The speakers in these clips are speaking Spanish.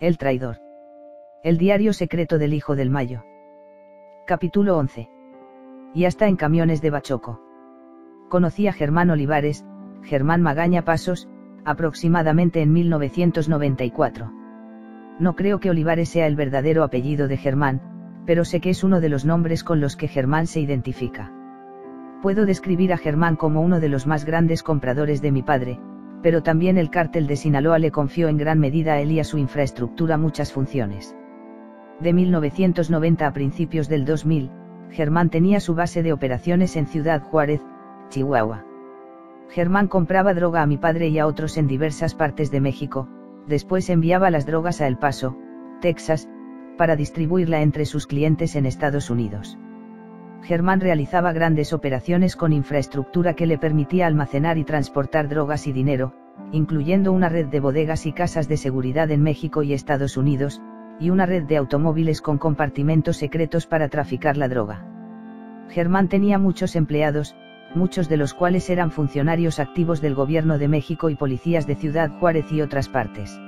El traidor. El diario secreto del hijo del Mayo. Capítulo 11. Y hasta en camiones de Bachoco. Conocí a Germán Olivares, Germán Magaña Pasos, aproximadamente en 1994. No creo que Olivares sea el verdadero apellido de Germán, pero sé que es uno de los nombres con los que Germán se identifica. Puedo describir a Germán como uno de los más grandes compradores de mi padre, pero también el cártel de Sinaloa le confió en gran medida a él y a su infraestructura muchas funciones. De 1990 a principios del 2000, Germán tenía su base de operaciones en Ciudad Juárez, Chihuahua. Germán compraba droga a mi padre y a otros en diversas partes de México, después enviaba las drogas a El Paso, Texas, para distribuirla entre sus clientes en Estados Unidos. Germán realizaba grandes operaciones con infraestructura que le permitía almacenar y transportar drogas y dinero, incluyendo una red de bodegas y casas de seguridad en México y Estados Unidos, y una red de automóviles con compartimentos secretos para traficar la droga. Germán tenía muchos empleados, muchos de los cuales eran funcionarios activos del gobierno de México y policías de Ciudad Juárez y otras partes.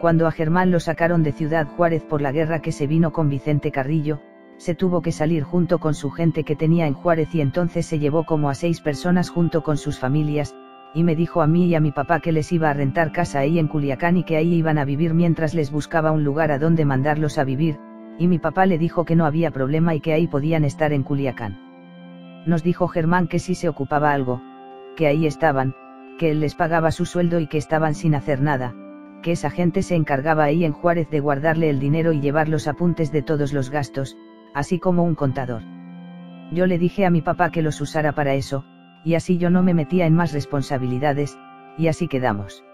Cuando a Germán lo sacaron de Ciudad Juárez por la guerra que se vino con Vicente Carrillo, se tuvo que salir junto con su gente que tenía en Juárez y entonces se llevó como a seis personas junto con sus familias, y me dijo a mí y a mi papá que les iba a rentar casa ahí en Culiacán y que ahí iban a vivir mientras les buscaba un lugar a donde mandarlos a vivir, y mi papá le dijo que no había problema y que ahí podían estar en Culiacán. Nos dijo Germán que si se ocupaba algo, que ahí estaban, que él les pagaba su sueldo y que estaban sin hacer nada, que esa gente se encargaba ahí en Juárez de guardarle el dinero y llevar los apuntes de todos los gastos, así como un contador. Yo le dije a mi papá que los usara para eso, y así yo no me metía en más responsabilidades, y así quedamos.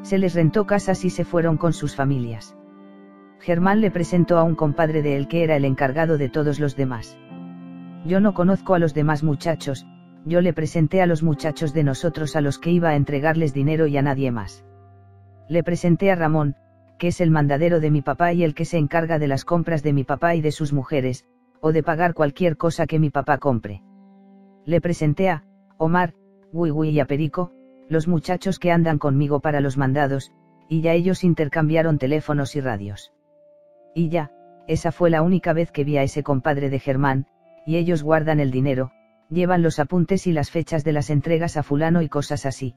Se les rentó casas y se fueron con sus familias. Germán le presentó a un compadre de él que era el encargado de todos los demás. Yo no conozco a los demás muchachos, yo le presenté a los muchachos de nosotros a los que iba a entregarles dinero y a nadie más. Le presenté a Ramón, que es el mandadero de mi papá y el que se encarga de las compras de mi papá y de sus mujeres, o de pagar cualquier cosa que mi papá compre. Le presenté a, Omar, Wui y a Perico, los muchachos que andan conmigo para los mandados, y ya ellos intercambiaron teléfonos y radios. Y ya, esa fue la única vez que vi a ese compadre de Germán, y ellos guardan el dinero, llevan los apuntes y las fechas de las entregas a fulano y cosas así.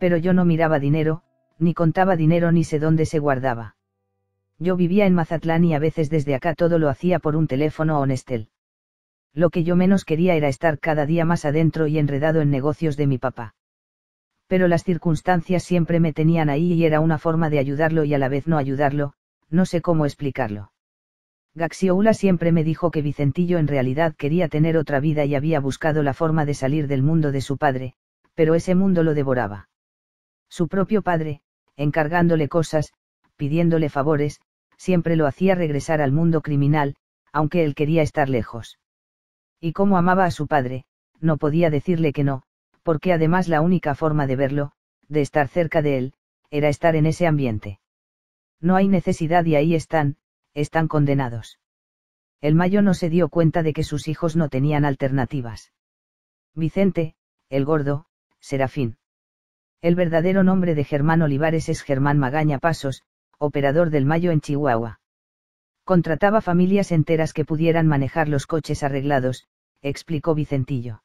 Pero yo no miraba dinero, ni contaba dinero ni sé dónde se guardaba. Yo vivía en Mazatlán y a veces desde acá todo lo hacía por un teléfono o Nestel. Lo que yo menos quería era estar cada día más adentro y enredado en negocios de mi papá. Pero las circunstancias siempre me tenían ahí y era una forma de ayudarlo y a la vez no ayudarlo, no sé cómo explicarlo. Gaxioula siempre me dijo que Vicentillo en realidad quería tener otra vida y había buscado la forma de salir del mundo de su padre, pero ese mundo lo devoraba. Su propio padre, encargándole cosas, pidiéndole favores, siempre lo hacía regresar al mundo criminal, aunque él quería estar lejos. Y como amaba a su padre, no podía decirle que no, porque además la única forma de verlo, de estar cerca de él, era estar en ese ambiente. No hay necesidad y ahí están, están condenados. El Mayo no se dio cuenta de que sus hijos no tenían alternativas. Vicente, el gordo, Serafín. El verdadero nombre de Germán Olivares es Germán Magaña Pasos, operador del Mayo en Chihuahua. Contrataba familias enteras que pudieran manejar los coches arreglados, explicó Vicentillo.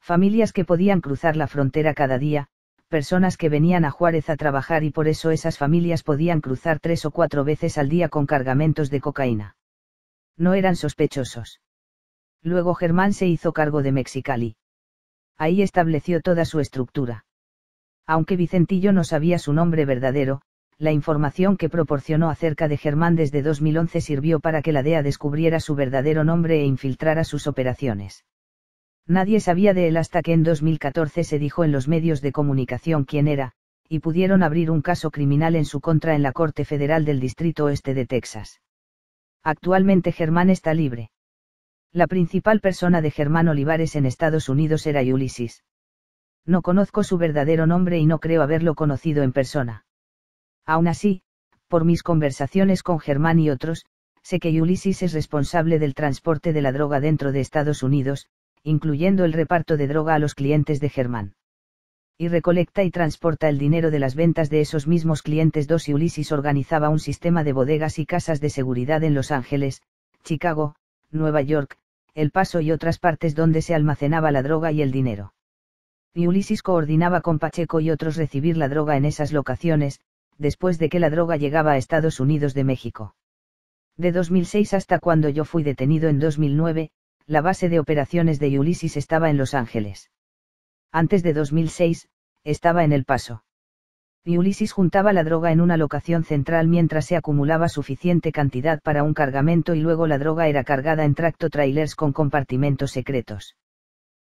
Familias que podían cruzar la frontera cada día, personas que venían a Juárez a trabajar y por eso esas familias podían cruzar tres o cuatro veces al día con cargamentos de cocaína. No eran sospechosos. Luego Germán se hizo cargo de Mexicali. Ahí estableció toda su estructura. Aunque Vicentillo no sabía su nombre verdadero, la información que proporcionó acerca de Germán desde 2011 sirvió para que la DEA descubriera su verdadero nombre e infiltrara sus operaciones. Nadie sabía de él hasta que en 2014 se dijo en los medios de comunicación quién era, y pudieron abrir un caso criminal en su contra en la Corte Federal del Distrito Oeste de Texas. Actualmente Germán está libre. La principal persona de Germán Olivares en Estados Unidos era Ulysses no conozco su verdadero nombre y no creo haberlo conocido en persona. Aún así, por mis conversaciones con Germán y otros, sé que Ulysses es responsable del transporte de la droga dentro de Estados Unidos, incluyendo el reparto de droga a los clientes de Germán. Y recolecta y transporta el dinero de las ventas de esos mismos clientes. Dos y Ulises organizaba un sistema de bodegas y casas de seguridad en Los Ángeles, Chicago, Nueva York, El Paso y otras partes donde se almacenaba la droga y el dinero. Y Ulises coordinaba con Pacheco y otros recibir la droga en esas locaciones, después de que la droga llegaba a Estados Unidos de México. De 2006 hasta cuando yo fui detenido en 2009, la base de operaciones de Ulysses estaba en Los Ángeles. Antes de 2006, estaba en El Paso. Y Ulysses juntaba la droga en una locación central mientras se acumulaba suficiente cantidad para un cargamento y luego la droga era cargada en tracto trailers con compartimentos secretos.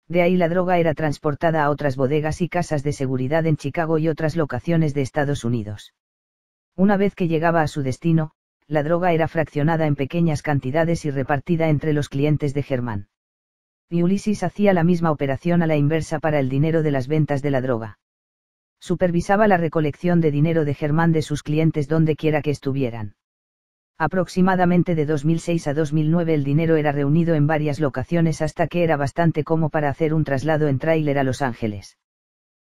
De ahí la droga era transportada a otras bodegas y casas de seguridad en Chicago y otras locaciones de Estados Unidos. Una vez que llegaba a su destino, la droga era fraccionada en pequeñas cantidades y repartida entre los clientes de Germán. Y Ulises hacía la misma operación a la inversa para el dinero de las ventas de la droga. Supervisaba la recolección de dinero de Germán de sus clientes donde quiera que estuvieran. Aproximadamente de 2006 a 2009 el dinero era reunido en varias locaciones hasta que era bastante como para hacer un traslado en tráiler a Los Ángeles.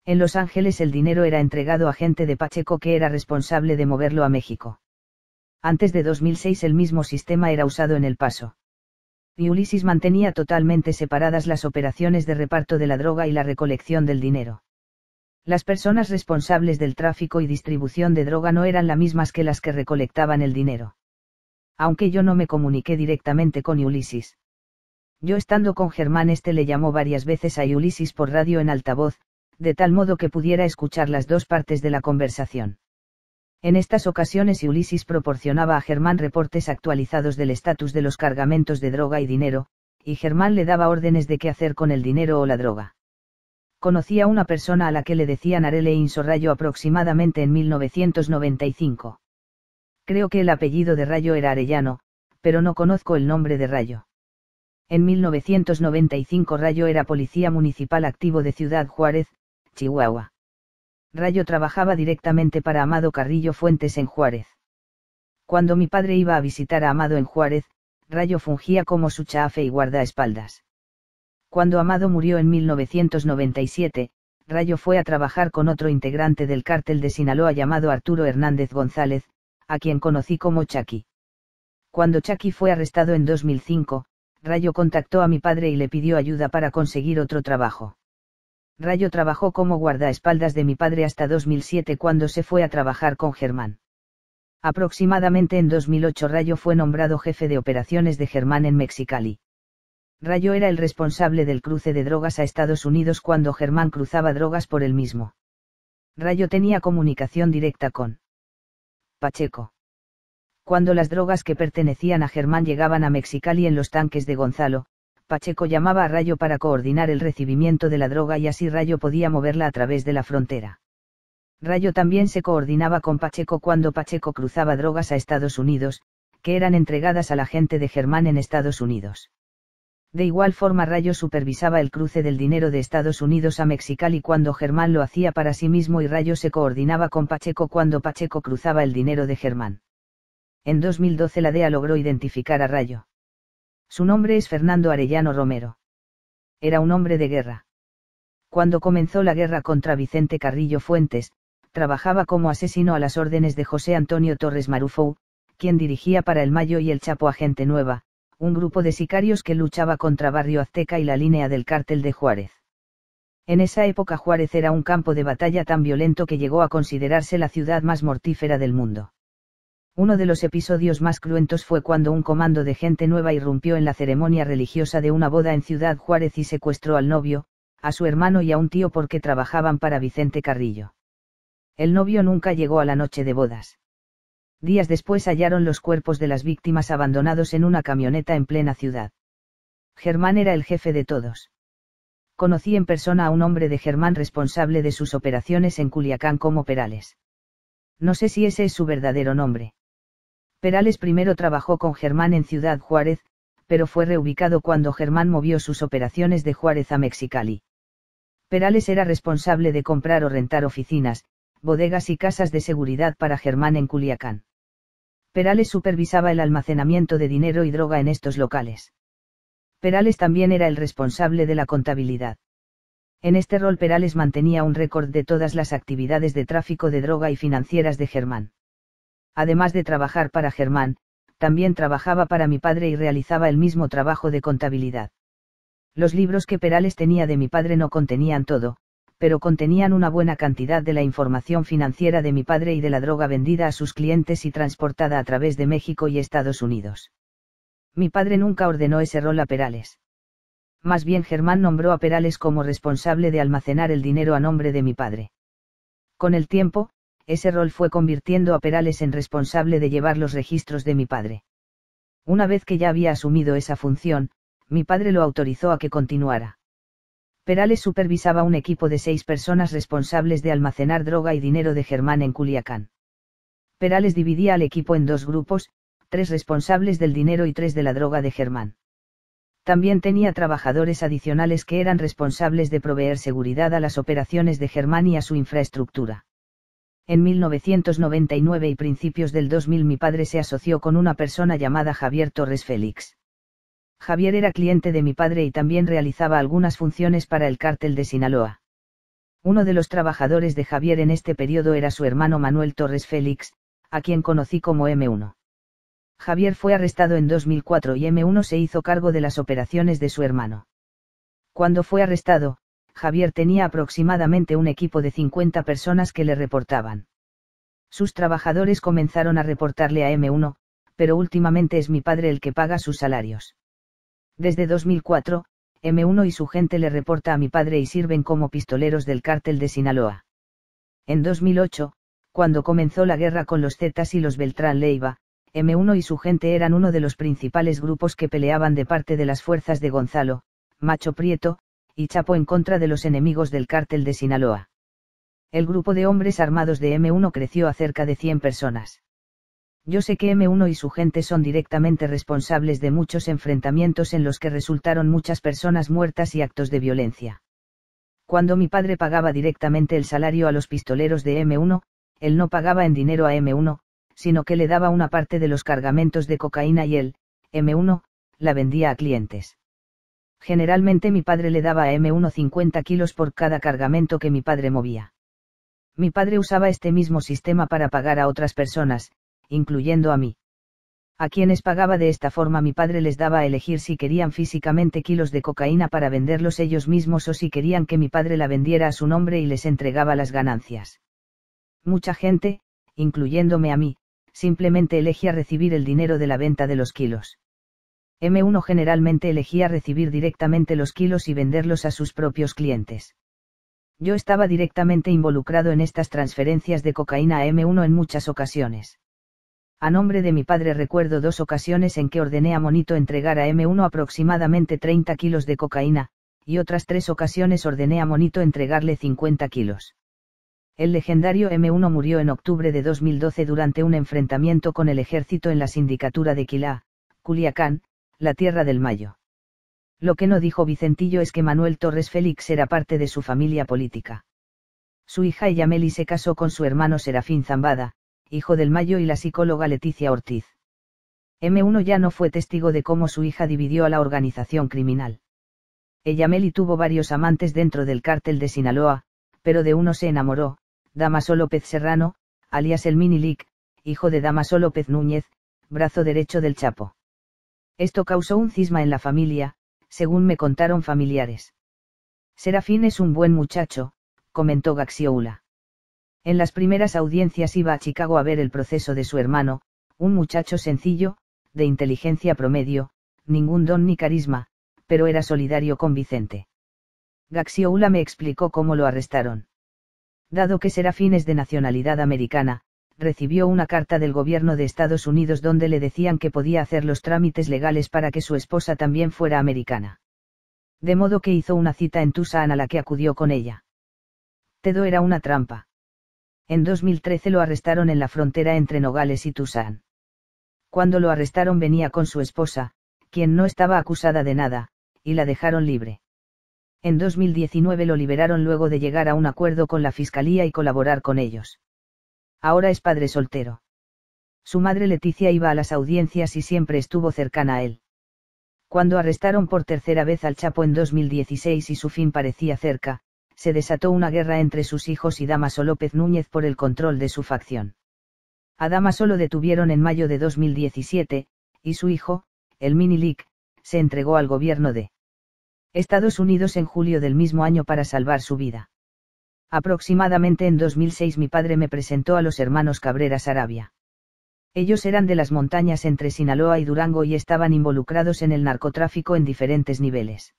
En Los Ángeles el dinero era entregado a gente de Pacheco que era responsable de moverlo a México. Antes de 2006 el mismo sistema era usado en El Paso. Y Ulises mantenía totalmente separadas las operaciones de reparto de la droga y la recolección del dinero. Las personas responsables del tráfico y distribución de droga no eran las mismas que las que recolectaban el dinero. Aunque yo no me comuniqué directamente con Ulises. Yo estando con Germán este le llamó varias veces a Ulises por radio en altavoz, de tal modo que pudiera escuchar las dos partes de la conversación. En estas ocasiones Ulises proporcionaba a Germán reportes actualizados del estatus de los cargamentos de droga y dinero, y Germán le daba órdenes de qué hacer con el dinero o la droga. Conocía a una persona a la que le decían Arele Insorrayo aproximadamente en 1995. Creo que el apellido de Rayo era Arellano, pero no conozco el nombre de Rayo. En 1995 Rayo era policía municipal activo de Ciudad Juárez, Chihuahua. Rayo trabajaba directamente para Amado Carrillo Fuentes en Juárez. Cuando mi padre iba a visitar a Amado en Juárez, Rayo fungía como su chafe y guardaespaldas. Cuando Amado murió en 1997, Rayo fue a trabajar con otro integrante del cártel de Sinaloa llamado Arturo Hernández González, a quien conocí como Chucky. Cuando Chucky fue arrestado en 2005, Rayo contactó a mi padre y le pidió ayuda para conseguir otro trabajo. Rayo trabajó como guardaespaldas de mi padre hasta 2007 cuando se fue a trabajar con Germán. Aproximadamente en 2008 Rayo fue nombrado jefe de operaciones de Germán en Mexicali. Rayo era el responsable del cruce de drogas a Estados Unidos cuando Germán cruzaba drogas por él mismo. Rayo tenía comunicación directa con Pacheco. Cuando las drogas que pertenecían a Germán llegaban a Mexicali en los tanques de Gonzalo, Pacheco llamaba a Rayo para coordinar el recibimiento de la droga y así Rayo podía moverla a través de la frontera. Rayo también se coordinaba con Pacheco cuando Pacheco cruzaba drogas a Estados Unidos, que eran entregadas a la gente de Germán en Estados Unidos. De igual forma Rayo supervisaba el cruce del dinero de Estados Unidos a Mexicali cuando Germán lo hacía para sí mismo y Rayo se coordinaba con Pacheco cuando Pacheco cruzaba el dinero de Germán. En 2012 la DEA logró identificar a Rayo. Su nombre es Fernando Arellano Romero. Era un hombre de guerra. Cuando comenzó la guerra contra Vicente Carrillo Fuentes, trabajaba como asesino a las órdenes de José Antonio Torres Marufou, quien dirigía para el Mayo y el Chapo Agente Nueva, un grupo de sicarios que luchaba contra Barrio Azteca y la línea del cártel de Juárez. En esa época Juárez era un campo de batalla tan violento que llegó a considerarse la ciudad más mortífera del mundo. Uno de los episodios más cruentos fue cuando un comando de gente nueva irrumpió en la ceremonia religiosa de una boda en Ciudad Juárez y secuestró al novio, a su hermano y a un tío porque trabajaban para Vicente Carrillo. El novio nunca llegó a la noche de bodas. Días después hallaron los cuerpos de las víctimas abandonados en una camioneta en plena ciudad. Germán era el jefe de todos. Conocí en persona a un hombre de Germán responsable de sus operaciones en Culiacán como Perales. No sé si ese es su verdadero nombre. Perales primero trabajó con Germán en Ciudad Juárez, pero fue reubicado cuando Germán movió sus operaciones de Juárez a Mexicali. Perales era responsable de comprar o rentar oficinas, bodegas y casas de seguridad para Germán en Culiacán. Perales supervisaba el almacenamiento de dinero y droga en estos locales. Perales también era el responsable de la contabilidad. En este rol Perales mantenía un récord de todas las actividades de tráfico de droga y financieras de Germán. Además de trabajar para Germán, también trabajaba para mi padre y realizaba el mismo trabajo de contabilidad. Los libros que Perales tenía de mi padre no contenían todo, pero contenían una buena cantidad de la información financiera de mi padre y de la droga vendida a sus clientes y transportada a través de México y Estados Unidos. Mi padre nunca ordenó ese rol a Perales. Más bien Germán nombró a Perales como responsable de almacenar el dinero a nombre de mi padre. Con el tiempo, ese rol fue convirtiendo a Perales en responsable de llevar los registros de mi padre. Una vez que ya había asumido esa función, mi padre lo autorizó a que continuara. Perales supervisaba un equipo de seis personas responsables de almacenar droga y dinero de Germán en Culiacán. Perales dividía al equipo en dos grupos, tres responsables del dinero y tres de la droga de Germán. También tenía trabajadores adicionales que eran responsables de proveer seguridad a las operaciones de Germán y a su infraestructura. En 1999 y principios del 2000 mi padre se asoció con una persona llamada Javier Torres Félix. Javier era cliente de mi padre y también realizaba algunas funciones para el cártel de Sinaloa. Uno de los trabajadores de Javier en este periodo era su hermano Manuel Torres Félix, a quien conocí como M1. Javier fue arrestado en 2004 y M1 se hizo cargo de las operaciones de su hermano. Cuando fue arrestado, Javier tenía aproximadamente un equipo de 50 personas que le reportaban. Sus trabajadores comenzaron a reportarle a M1, pero últimamente es mi padre el que paga sus salarios. Desde 2004, M1 y su gente le reporta a mi padre y sirven como pistoleros del cártel de Sinaloa. En 2008, cuando comenzó la guerra con los Zetas y los Beltrán Leiva, M1 y su gente eran uno de los principales grupos que peleaban de parte de las fuerzas de Gonzalo, Macho Prieto, y Chapo en contra de los enemigos del cártel de Sinaloa. El grupo de hombres armados de M1 creció a cerca de 100 personas. Yo sé que M1 y su gente son directamente responsables de muchos enfrentamientos en los que resultaron muchas personas muertas y actos de violencia. Cuando mi padre pagaba directamente el salario a los pistoleros de M1, él no pagaba en dinero a M1, sino que le daba una parte de los cargamentos de cocaína y él, M1, la vendía a clientes. Generalmente mi padre le daba a M1 50 kilos por cada cargamento que mi padre movía. Mi padre usaba este mismo sistema para pagar a otras personas, incluyendo a mí. A quienes pagaba de esta forma mi padre les daba a elegir si querían físicamente kilos de cocaína para venderlos ellos mismos o si querían que mi padre la vendiera a su nombre y les entregaba las ganancias. Mucha gente, incluyéndome a mí, simplemente elegía recibir el dinero de la venta de los kilos. M1 generalmente elegía recibir directamente los kilos y venderlos a sus propios clientes. Yo estaba directamente involucrado en estas transferencias de cocaína a M1 en muchas ocasiones. A nombre de mi padre recuerdo dos ocasiones en que ordené a Monito entregar a M1 aproximadamente 30 kilos de cocaína, y otras tres ocasiones ordené a Monito entregarle 50 kilos. El legendario M1 murió en octubre de 2012 durante un enfrentamiento con el ejército en la sindicatura de Quilá, Culiacán, la tierra del Mayo. Lo que no dijo Vicentillo es que Manuel Torres Félix era parte de su familia política. Su hija Yameli se casó con su hermano Serafín Zambada, hijo del Mayo y la psicóloga Leticia Ortiz. M1 ya no fue testigo de cómo su hija dividió a la organización criminal. Meli tuvo varios amantes dentro del cártel de Sinaloa, pero de uno se enamoró, Damaso López Serrano, alias el Minilic, hijo de Damaso López Núñez, brazo derecho del Chapo. Esto causó un cisma en la familia, según me contaron familiares. Serafín es un buen muchacho, comentó Gaxioula. En las primeras audiencias iba a Chicago a ver el proceso de su hermano, un muchacho sencillo, de inteligencia promedio, ningún don ni carisma, pero era solidario con Vicente. Gaxioula me explicó cómo lo arrestaron. Dado que Serafín es de nacionalidad americana, recibió una carta del gobierno de Estados Unidos donde le decían que podía hacer los trámites legales para que su esposa también fuera americana. De modo que hizo una cita en Tucson a la que acudió con ella. Tedo era una trampa. En 2013 lo arrestaron en la frontera entre Nogales y Tucson. Cuando lo arrestaron venía con su esposa, quien no estaba acusada de nada, y la dejaron libre. En 2019 lo liberaron luego de llegar a un acuerdo con la fiscalía y colaborar con ellos. Ahora es padre soltero. Su madre Leticia iba a las audiencias y siempre estuvo cercana a él. Cuando arrestaron por tercera vez al Chapo en 2016 y su fin parecía cerca, se desató una guerra entre sus hijos y Damaso López Núñez por el control de su facción. A Damaso lo detuvieron en mayo de 2017, y su hijo, el Mini se entregó al gobierno de Estados Unidos en julio del mismo año para salvar su vida. Aproximadamente en 2006 mi padre me presentó a los hermanos Cabrera Sarabia. Ellos eran de las montañas entre Sinaloa y Durango y estaban involucrados en el narcotráfico en diferentes niveles.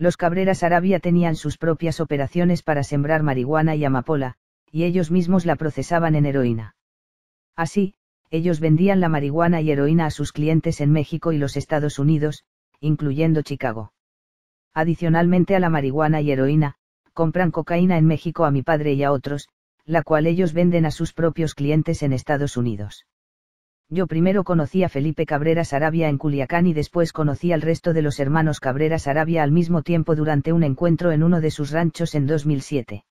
Los Cabreras Arabia tenían sus propias operaciones para sembrar marihuana y amapola, y ellos mismos la procesaban en heroína. Así, ellos vendían la marihuana y heroína a sus clientes en México y los Estados Unidos, incluyendo Chicago. Adicionalmente a la marihuana y heroína, compran cocaína en México a mi padre y a otros, la cual ellos venden a sus propios clientes en Estados Unidos. Yo primero conocí a Felipe Cabreras Arabia en Culiacán y después conocí al resto de los hermanos Cabreras Arabia al mismo tiempo durante un encuentro en uno de sus ranchos en 2007.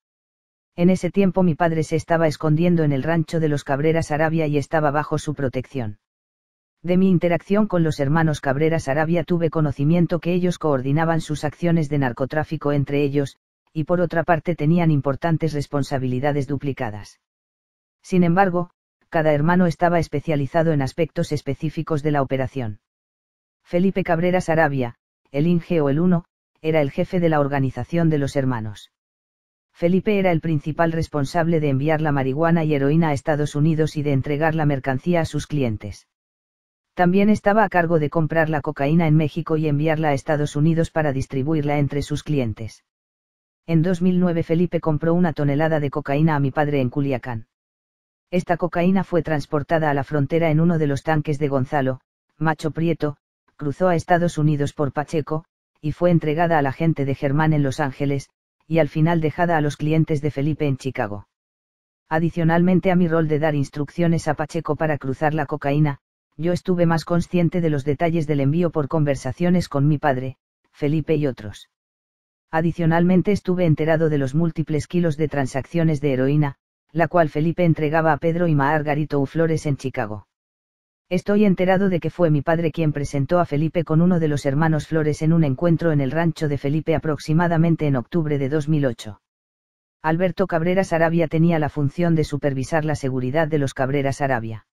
En ese tiempo mi padre se estaba escondiendo en el rancho de los Cabreras Arabia y estaba bajo su protección. De mi interacción con los hermanos Cabreras Arabia tuve conocimiento que ellos coordinaban sus acciones de narcotráfico entre ellos, y por otra parte tenían importantes responsabilidades duplicadas. Sin embargo, cada hermano estaba especializado en aspectos específicos de la operación. Felipe Cabrera Sarabia, el Inge o el Uno, era el jefe de la organización de los hermanos. Felipe era el principal responsable de enviar la marihuana y heroína a Estados Unidos y de entregar la mercancía a sus clientes. También estaba a cargo de comprar la cocaína en México y enviarla a Estados Unidos para distribuirla entre sus clientes. En 2009 Felipe compró una tonelada de cocaína a mi padre en Culiacán. Esta cocaína fue transportada a la frontera en uno de los tanques de Gonzalo, Macho Prieto, cruzó a Estados Unidos por Pacheco, y fue entregada a la gente de Germán en Los Ángeles, y al final dejada a los clientes de Felipe en Chicago. Adicionalmente a mi rol de dar instrucciones a Pacheco para cruzar la cocaína, yo estuve más consciente de los detalles del envío por conversaciones con mi padre, Felipe y otros. Adicionalmente estuve enterado de los múltiples kilos de transacciones de heroína, la cual Felipe entregaba a Pedro y Margarito U. Flores en Chicago. Estoy enterado de que fue mi padre quien presentó a Felipe con uno de los hermanos Flores en un encuentro en el rancho de Felipe aproximadamente en octubre de 2008. Alberto Cabreras Arabia tenía la función de supervisar la seguridad de los Cabreras Arabia.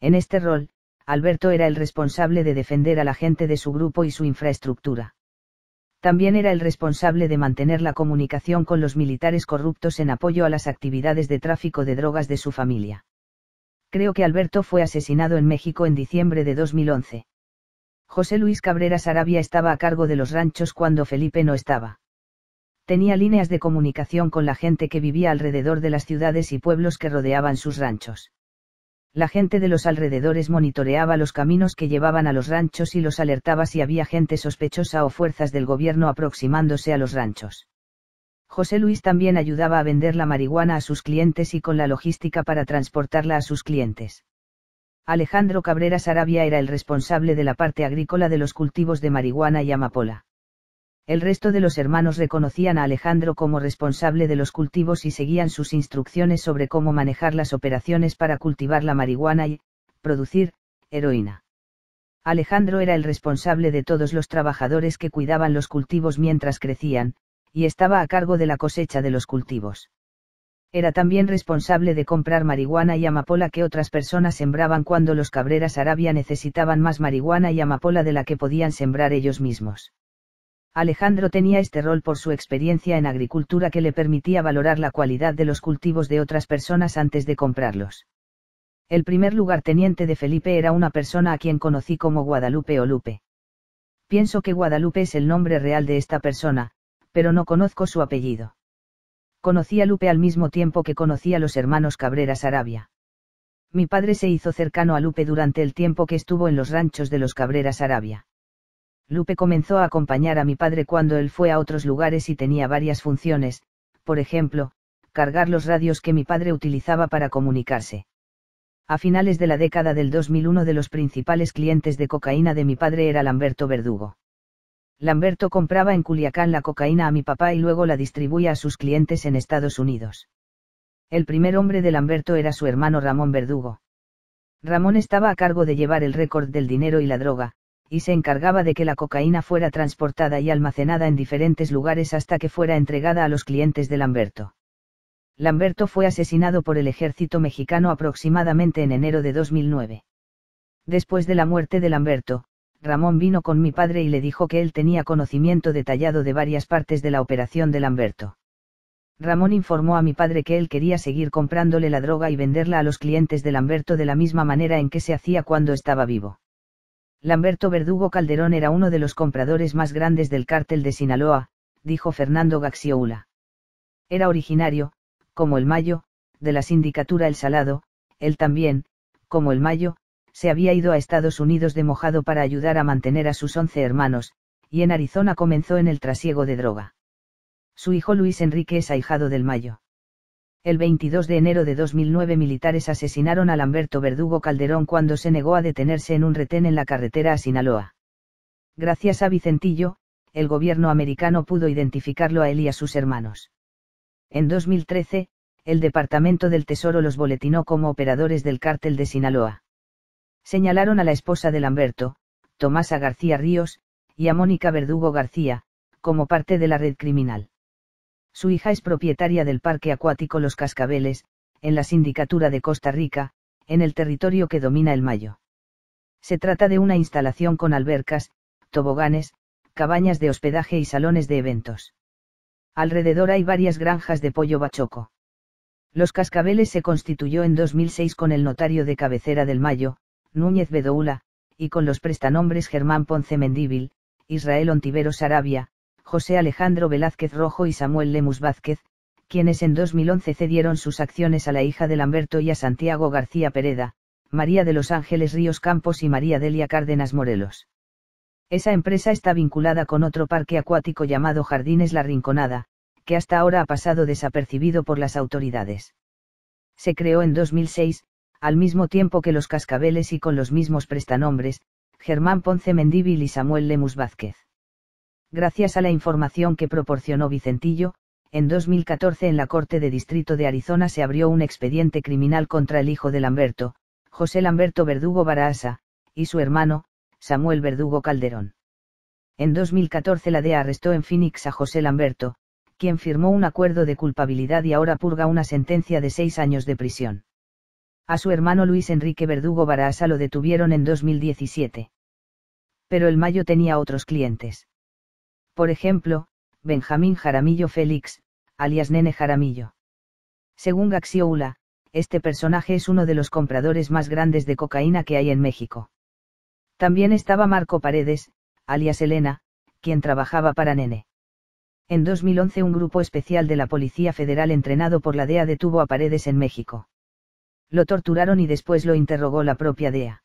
En este rol, Alberto era el responsable de defender a la gente de su grupo y su infraestructura. También era el responsable de mantener la comunicación con los militares corruptos en apoyo a las actividades de tráfico de drogas de su familia. Creo que Alberto fue asesinado en México en diciembre de 2011. José Luis Cabrera Sarabia estaba a cargo de los ranchos cuando Felipe no estaba. Tenía líneas de comunicación con la gente que vivía alrededor de las ciudades y pueblos que rodeaban sus ranchos la gente de los alrededores monitoreaba los caminos que llevaban a los ranchos y los alertaba si había gente sospechosa o fuerzas del gobierno aproximándose a los ranchos. José Luis también ayudaba a vender la marihuana a sus clientes y con la logística para transportarla a sus clientes. Alejandro Cabrera Sarabia era el responsable de la parte agrícola de los cultivos de marihuana y amapola. El resto de los hermanos reconocían a Alejandro como responsable de los cultivos y seguían sus instrucciones sobre cómo manejar las operaciones para cultivar la marihuana y, producir, heroína. Alejandro era el responsable de todos los trabajadores que cuidaban los cultivos mientras crecían, y estaba a cargo de la cosecha de los cultivos. Era también responsable de comprar marihuana y amapola que otras personas sembraban cuando los cabreras Arabia necesitaban más marihuana y amapola de la que podían sembrar ellos mismos. Alejandro tenía este rol por su experiencia en agricultura que le permitía valorar la cualidad de los cultivos de otras personas antes de comprarlos. El primer lugarteniente de Felipe era una persona a quien conocí como Guadalupe o Lupe. Pienso que Guadalupe es el nombre real de esta persona, pero no conozco su apellido. Conocí a Lupe al mismo tiempo que conocí a los hermanos Cabreras Arabia. Mi padre se hizo cercano a Lupe durante el tiempo que estuvo en los ranchos de los Cabreras Arabia. Lupe comenzó a acompañar a mi padre cuando él fue a otros lugares y tenía varias funciones, por ejemplo, cargar los radios que mi padre utilizaba para comunicarse. A finales de la década del 2000 uno de los principales clientes de cocaína de mi padre era Lamberto Verdugo. Lamberto compraba en Culiacán la cocaína a mi papá y luego la distribuía a sus clientes en Estados Unidos. El primer hombre de Lamberto era su hermano Ramón Verdugo. Ramón estaba a cargo de llevar el récord del dinero y la droga, y se encargaba de que la cocaína fuera transportada y almacenada en diferentes lugares hasta que fuera entregada a los clientes de Lamberto. Lamberto fue asesinado por el ejército mexicano aproximadamente en enero de 2009. Después de la muerte de Lamberto, Ramón vino con mi padre y le dijo que él tenía conocimiento detallado de varias partes de la operación de Lamberto. Ramón informó a mi padre que él quería seguir comprándole la droga y venderla a los clientes de Lamberto de la misma manera en que se hacía cuando estaba vivo. Lamberto Verdugo Calderón era uno de los compradores más grandes del cártel de Sinaloa, dijo Fernando Gaxioula. Era originario, como el Mayo, de la sindicatura El Salado, él también, como el Mayo, se había ido a Estados Unidos de mojado para ayudar a mantener a sus once hermanos, y en Arizona comenzó en el trasiego de droga. Su hijo Luis Enrique es ahijado del Mayo. El 22 de enero de 2009 militares asesinaron a Lamberto Verdugo Calderón cuando se negó a detenerse en un retén en la carretera a Sinaloa. Gracias a Vicentillo, el gobierno americano pudo identificarlo a él y a sus hermanos. En 2013, el Departamento del Tesoro los boletinó como operadores del cártel de Sinaloa. Señalaron a la esposa de Lamberto, Tomasa García Ríos, y a Mónica Verdugo García, como parte de la red criminal. Su hija es propietaria del Parque Acuático Los Cascabeles, en la Sindicatura de Costa Rica, en el territorio que domina el Mayo. Se trata de una instalación con albercas, toboganes, cabañas de hospedaje y salones de eventos. Alrededor hay varias granjas de pollo bachoco. Los Cascabeles se constituyó en 2006 con el notario de cabecera del Mayo, Núñez Bedoula, y con los prestanombres Germán Ponce Mendíbil, Israel Ontiveros Arabia, José Alejandro Velázquez Rojo y Samuel Lemus Vázquez, quienes en 2011 cedieron sus acciones a la hija de Lamberto y a Santiago García Pereda, María de los Ángeles Ríos Campos y María Delia Cárdenas Morelos. Esa empresa está vinculada con otro parque acuático llamado Jardines La Rinconada, que hasta ahora ha pasado desapercibido por las autoridades. Se creó en 2006, al mismo tiempo que los cascabeles y con los mismos prestanombres, Germán Ponce Mendíbil y Samuel Lemus Vázquez. Gracias a la información que proporcionó Vicentillo, en 2014 en la Corte de Distrito de Arizona se abrió un expediente criminal contra el hijo de Lamberto, José Lamberto Verdugo Barahasa, y su hermano, Samuel Verdugo Calderón. En 2014 la DEA arrestó en Phoenix a José Lamberto, quien firmó un acuerdo de culpabilidad y ahora purga una sentencia de seis años de prisión. A su hermano Luis Enrique Verdugo Barahasa lo detuvieron en 2017. Pero el Mayo tenía otros clientes. Por ejemplo, Benjamín Jaramillo Félix, alias Nene Jaramillo. Según Gaxioula, este personaje es uno de los compradores más grandes de cocaína que hay en México. También estaba Marco Paredes, alias Elena, quien trabajaba para Nene. En 2011 un grupo especial de la Policía Federal entrenado por la DEA detuvo a Paredes en México. Lo torturaron y después lo interrogó la propia DEA.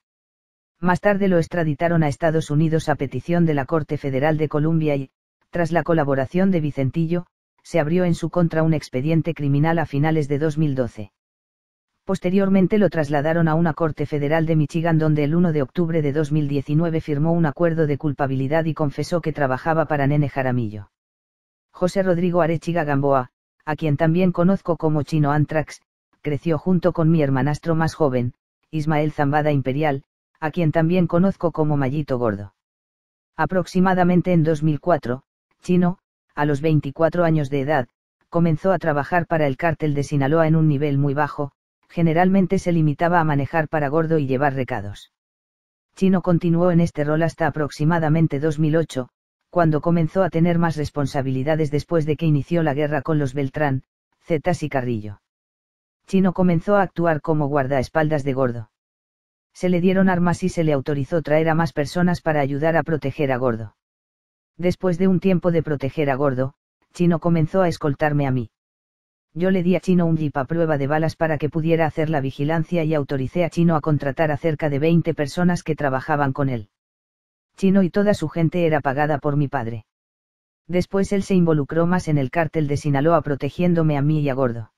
Más tarde lo extraditaron a Estados Unidos a petición de la Corte Federal de Columbia y, tras la colaboración de Vicentillo, se abrió en su contra un expediente criminal a finales de 2012. Posteriormente lo trasladaron a una corte federal de Michigan donde el 1 de octubre de 2019 firmó un acuerdo de culpabilidad y confesó que trabajaba para Nene Jaramillo. José Rodrigo Arechiga Gamboa, a quien también conozco como Chino Antrax, creció junto con mi hermanastro más joven, Ismael Zambada Imperial, a quien también conozco como Mallito Gordo. Aproximadamente en 2004, Chino, a los 24 años de edad, comenzó a trabajar para el cártel de Sinaloa en un nivel muy bajo, generalmente se limitaba a manejar para gordo y llevar recados. Chino continuó en este rol hasta aproximadamente 2008, cuando comenzó a tener más responsabilidades después de que inició la guerra con los Beltrán, Zetas y Carrillo. Chino comenzó a actuar como guardaespaldas de Gordo. Se le dieron armas y se le autorizó traer a más personas para ayudar a proteger a Gordo. Después de un tiempo de proteger a Gordo, Chino comenzó a escoltarme a mí. Yo le di a Chino un jeep a prueba de balas para que pudiera hacer la vigilancia y autoricé a Chino a contratar a cerca de 20 personas que trabajaban con él. Chino y toda su gente era pagada por mi padre. Después él se involucró más en el cártel de Sinaloa protegiéndome a mí y a Gordo.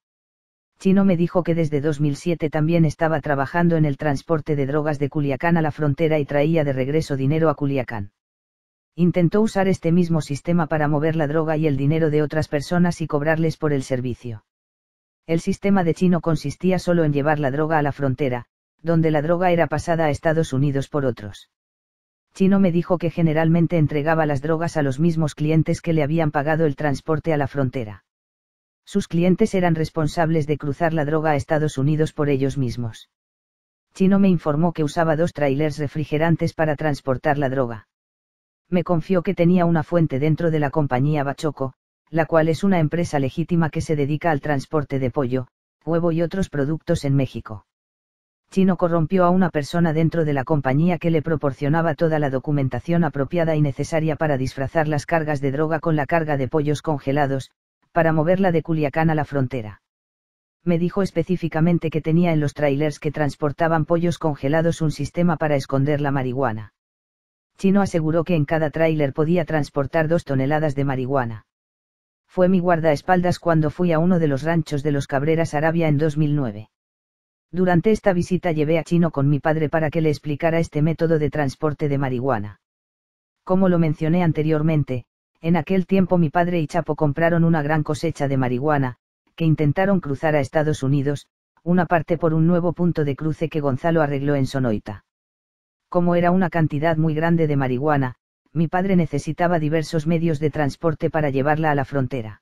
Chino me dijo que desde 2007 también estaba trabajando en el transporte de drogas de Culiacán a la frontera y traía de regreso dinero a Culiacán intentó usar este mismo sistema para mover la droga y el dinero de otras personas y cobrarles por el servicio. El sistema de Chino consistía solo en llevar la droga a la frontera, donde la droga era pasada a Estados Unidos por otros. Chino me dijo que generalmente entregaba las drogas a los mismos clientes que le habían pagado el transporte a la frontera. Sus clientes eran responsables de cruzar la droga a Estados Unidos por ellos mismos. Chino me informó que usaba dos trailers refrigerantes para transportar la droga. Me confió que tenía una fuente dentro de la compañía Bachoco, la cual es una empresa legítima que se dedica al transporte de pollo, huevo y otros productos en México. Chino corrompió a una persona dentro de la compañía que le proporcionaba toda la documentación apropiada y necesaria para disfrazar las cargas de droga con la carga de pollos congelados, para moverla de Culiacán a la frontera. Me dijo específicamente que tenía en los trailers que transportaban pollos congelados un sistema para esconder la marihuana. Chino aseguró que en cada tráiler podía transportar dos toneladas de marihuana. Fue mi guardaespaldas cuando fui a uno de los ranchos de los Cabreras Arabia en 2009. Durante esta visita llevé a Chino con mi padre para que le explicara este método de transporte de marihuana. Como lo mencioné anteriormente, en aquel tiempo mi padre y Chapo compraron una gran cosecha de marihuana, que intentaron cruzar a Estados Unidos, una parte por un nuevo punto de cruce que Gonzalo arregló en Sonoita. Como era una cantidad muy grande de marihuana, mi padre necesitaba diversos medios de transporte para llevarla a la frontera.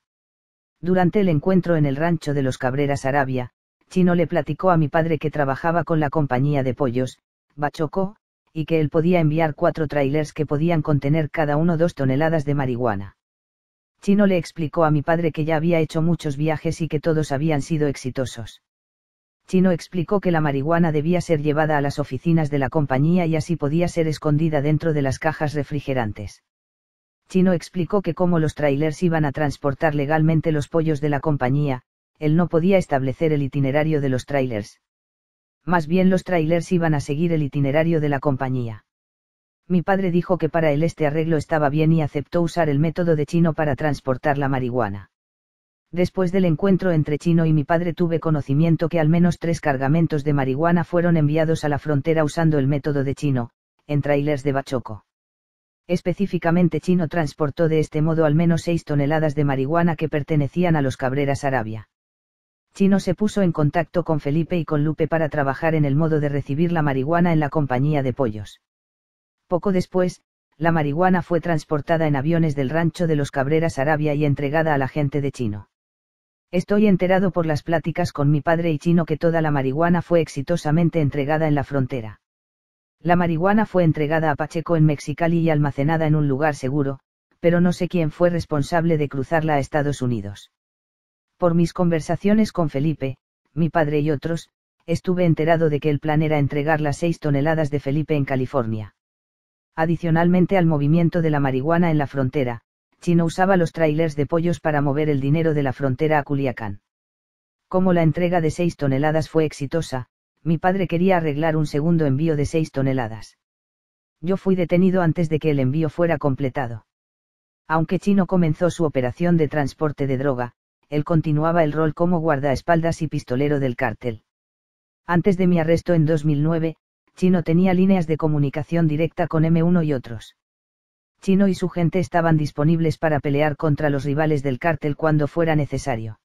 Durante el encuentro en el rancho de los Cabreras Arabia, Chino le platicó a mi padre que trabajaba con la compañía de pollos, Bachoco, y que él podía enviar cuatro trailers que podían contener cada uno dos toneladas de marihuana. Chino le explicó a mi padre que ya había hecho muchos viajes y que todos habían sido exitosos. Chino explicó que la marihuana debía ser llevada a las oficinas de la compañía y así podía ser escondida dentro de las cajas refrigerantes. Chino explicó que como los trailers iban a transportar legalmente los pollos de la compañía, él no podía establecer el itinerario de los trailers. Más bien los trailers iban a seguir el itinerario de la compañía. Mi padre dijo que para él este arreglo estaba bien y aceptó usar el método de Chino para transportar la marihuana. Después del encuentro entre Chino y mi padre tuve conocimiento que al menos tres cargamentos de marihuana fueron enviados a la frontera usando el método de Chino, en trailers de Bachoco. Específicamente Chino transportó de este modo al menos seis toneladas de marihuana que pertenecían a los Cabreras Arabia. Chino se puso en contacto con Felipe y con Lupe para trabajar en el modo de recibir la marihuana en la compañía de pollos. Poco después, la marihuana fue transportada en aviones del rancho de los Cabreras Arabia y entregada a la gente de Chino. Estoy enterado por las pláticas con mi padre y Chino que toda la marihuana fue exitosamente entregada en la frontera. La marihuana fue entregada a Pacheco en Mexicali y almacenada en un lugar seguro, pero no sé quién fue responsable de cruzarla a Estados Unidos. Por mis conversaciones con Felipe, mi padre y otros, estuve enterado de que el plan era entregar las seis toneladas de Felipe en California. Adicionalmente al movimiento de la marihuana en la frontera, Chino usaba los trailers de pollos para mover el dinero de la frontera a Culiacán. Como la entrega de seis toneladas fue exitosa, mi padre quería arreglar un segundo envío de seis toneladas. Yo fui detenido antes de que el envío fuera completado. Aunque Chino comenzó su operación de transporte de droga, él continuaba el rol como guardaespaldas y pistolero del cártel. Antes de mi arresto en 2009, Chino tenía líneas de comunicación directa con M1 y otros. Chino y su gente estaban disponibles para pelear contra los rivales del cártel cuando fuera necesario.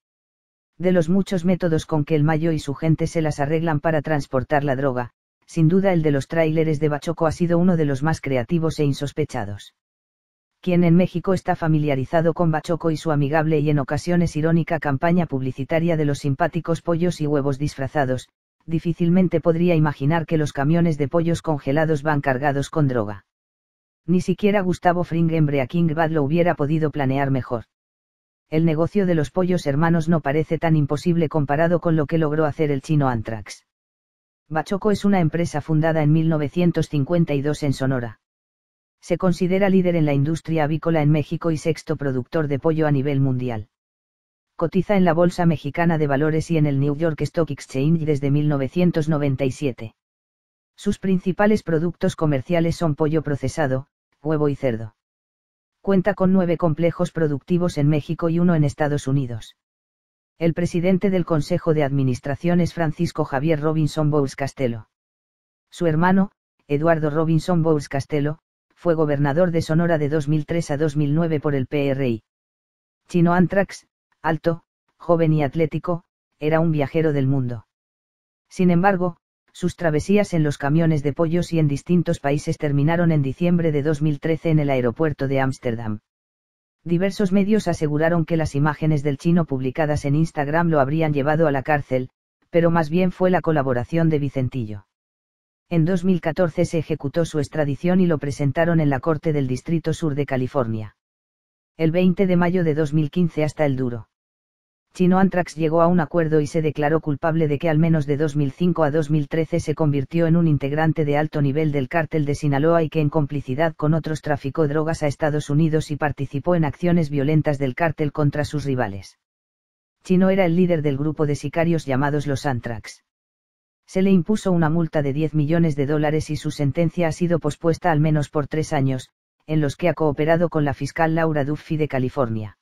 De los muchos métodos con que el Mayo y su gente se las arreglan para transportar la droga, sin duda el de los tráileres de Bachoco ha sido uno de los más creativos e insospechados quien en México está familiarizado con Bachoco y su amigable y en ocasiones irónica campaña publicitaria de los simpáticos pollos y huevos disfrazados, difícilmente podría imaginar que los camiones de pollos congelados van cargados con droga. Ni siquiera Gustavo Fring en Breaking Bad lo hubiera podido planear mejor. El negocio de los pollos hermanos no parece tan imposible comparado con lo que logró hacer el chino Antrax. Bachoco es una empresa fundada en 1952 en Sonora se considera líder en la industria avícola en México y sexto productor de pollo a nivel mundial. Cotiza en la Bolsa Mexicana de Valores y en el New York Stock Exchange desde 1997. Sus principales productos comerciales son pollo procesado, huevo y cerdo. Cuenta con nueve complejos productivos en México y uno en Estados Unidos. El presidente del Consejo de Administración es Francisco Javier Robinson Bowles Castelo. Su hermano, Eduardo Robinson Bowles Castelo, fue gobernador de Sonora de 2003 a 2009 por el PRI. Chino Antrax, alto, joven y atlético, era un viajero del mundo. Sin embargo, sus travesías en los camiones de pollos y en distintos países terminaron en diciembre de 2013 en el aeropuerto de Ámsterdam. Diversos medios aseguraron que las imágenes del chino publicadas en Instagram lo habrían llevado a la cárcel, pero más bien fue la colaboración de Vicentillo. En 2014 se ejecutó su extradición y lo presentaron en la Corte del Distrito Sur de California. El 20 de mayo de 2015 hasta el duro. Chino Antrax llegó a un acuerdo y se declaró culpable de que al menos de 2005 a 2013 se convirtió en un integrante de alto nivel del cártel de Sinaloa y que en complicidad con otros traficó drogas a Estados Unidos y participó en acciones violentas del cártel contra sus rivales. Chino era el líder del grupo de sicarios llamados los Antrax. Se le impuso una multa de 10 millones de dólares y su sentencia ha sido pospuesta al menos por tres años, en los que ha cooperado con la fiscal Laura Duffy de California.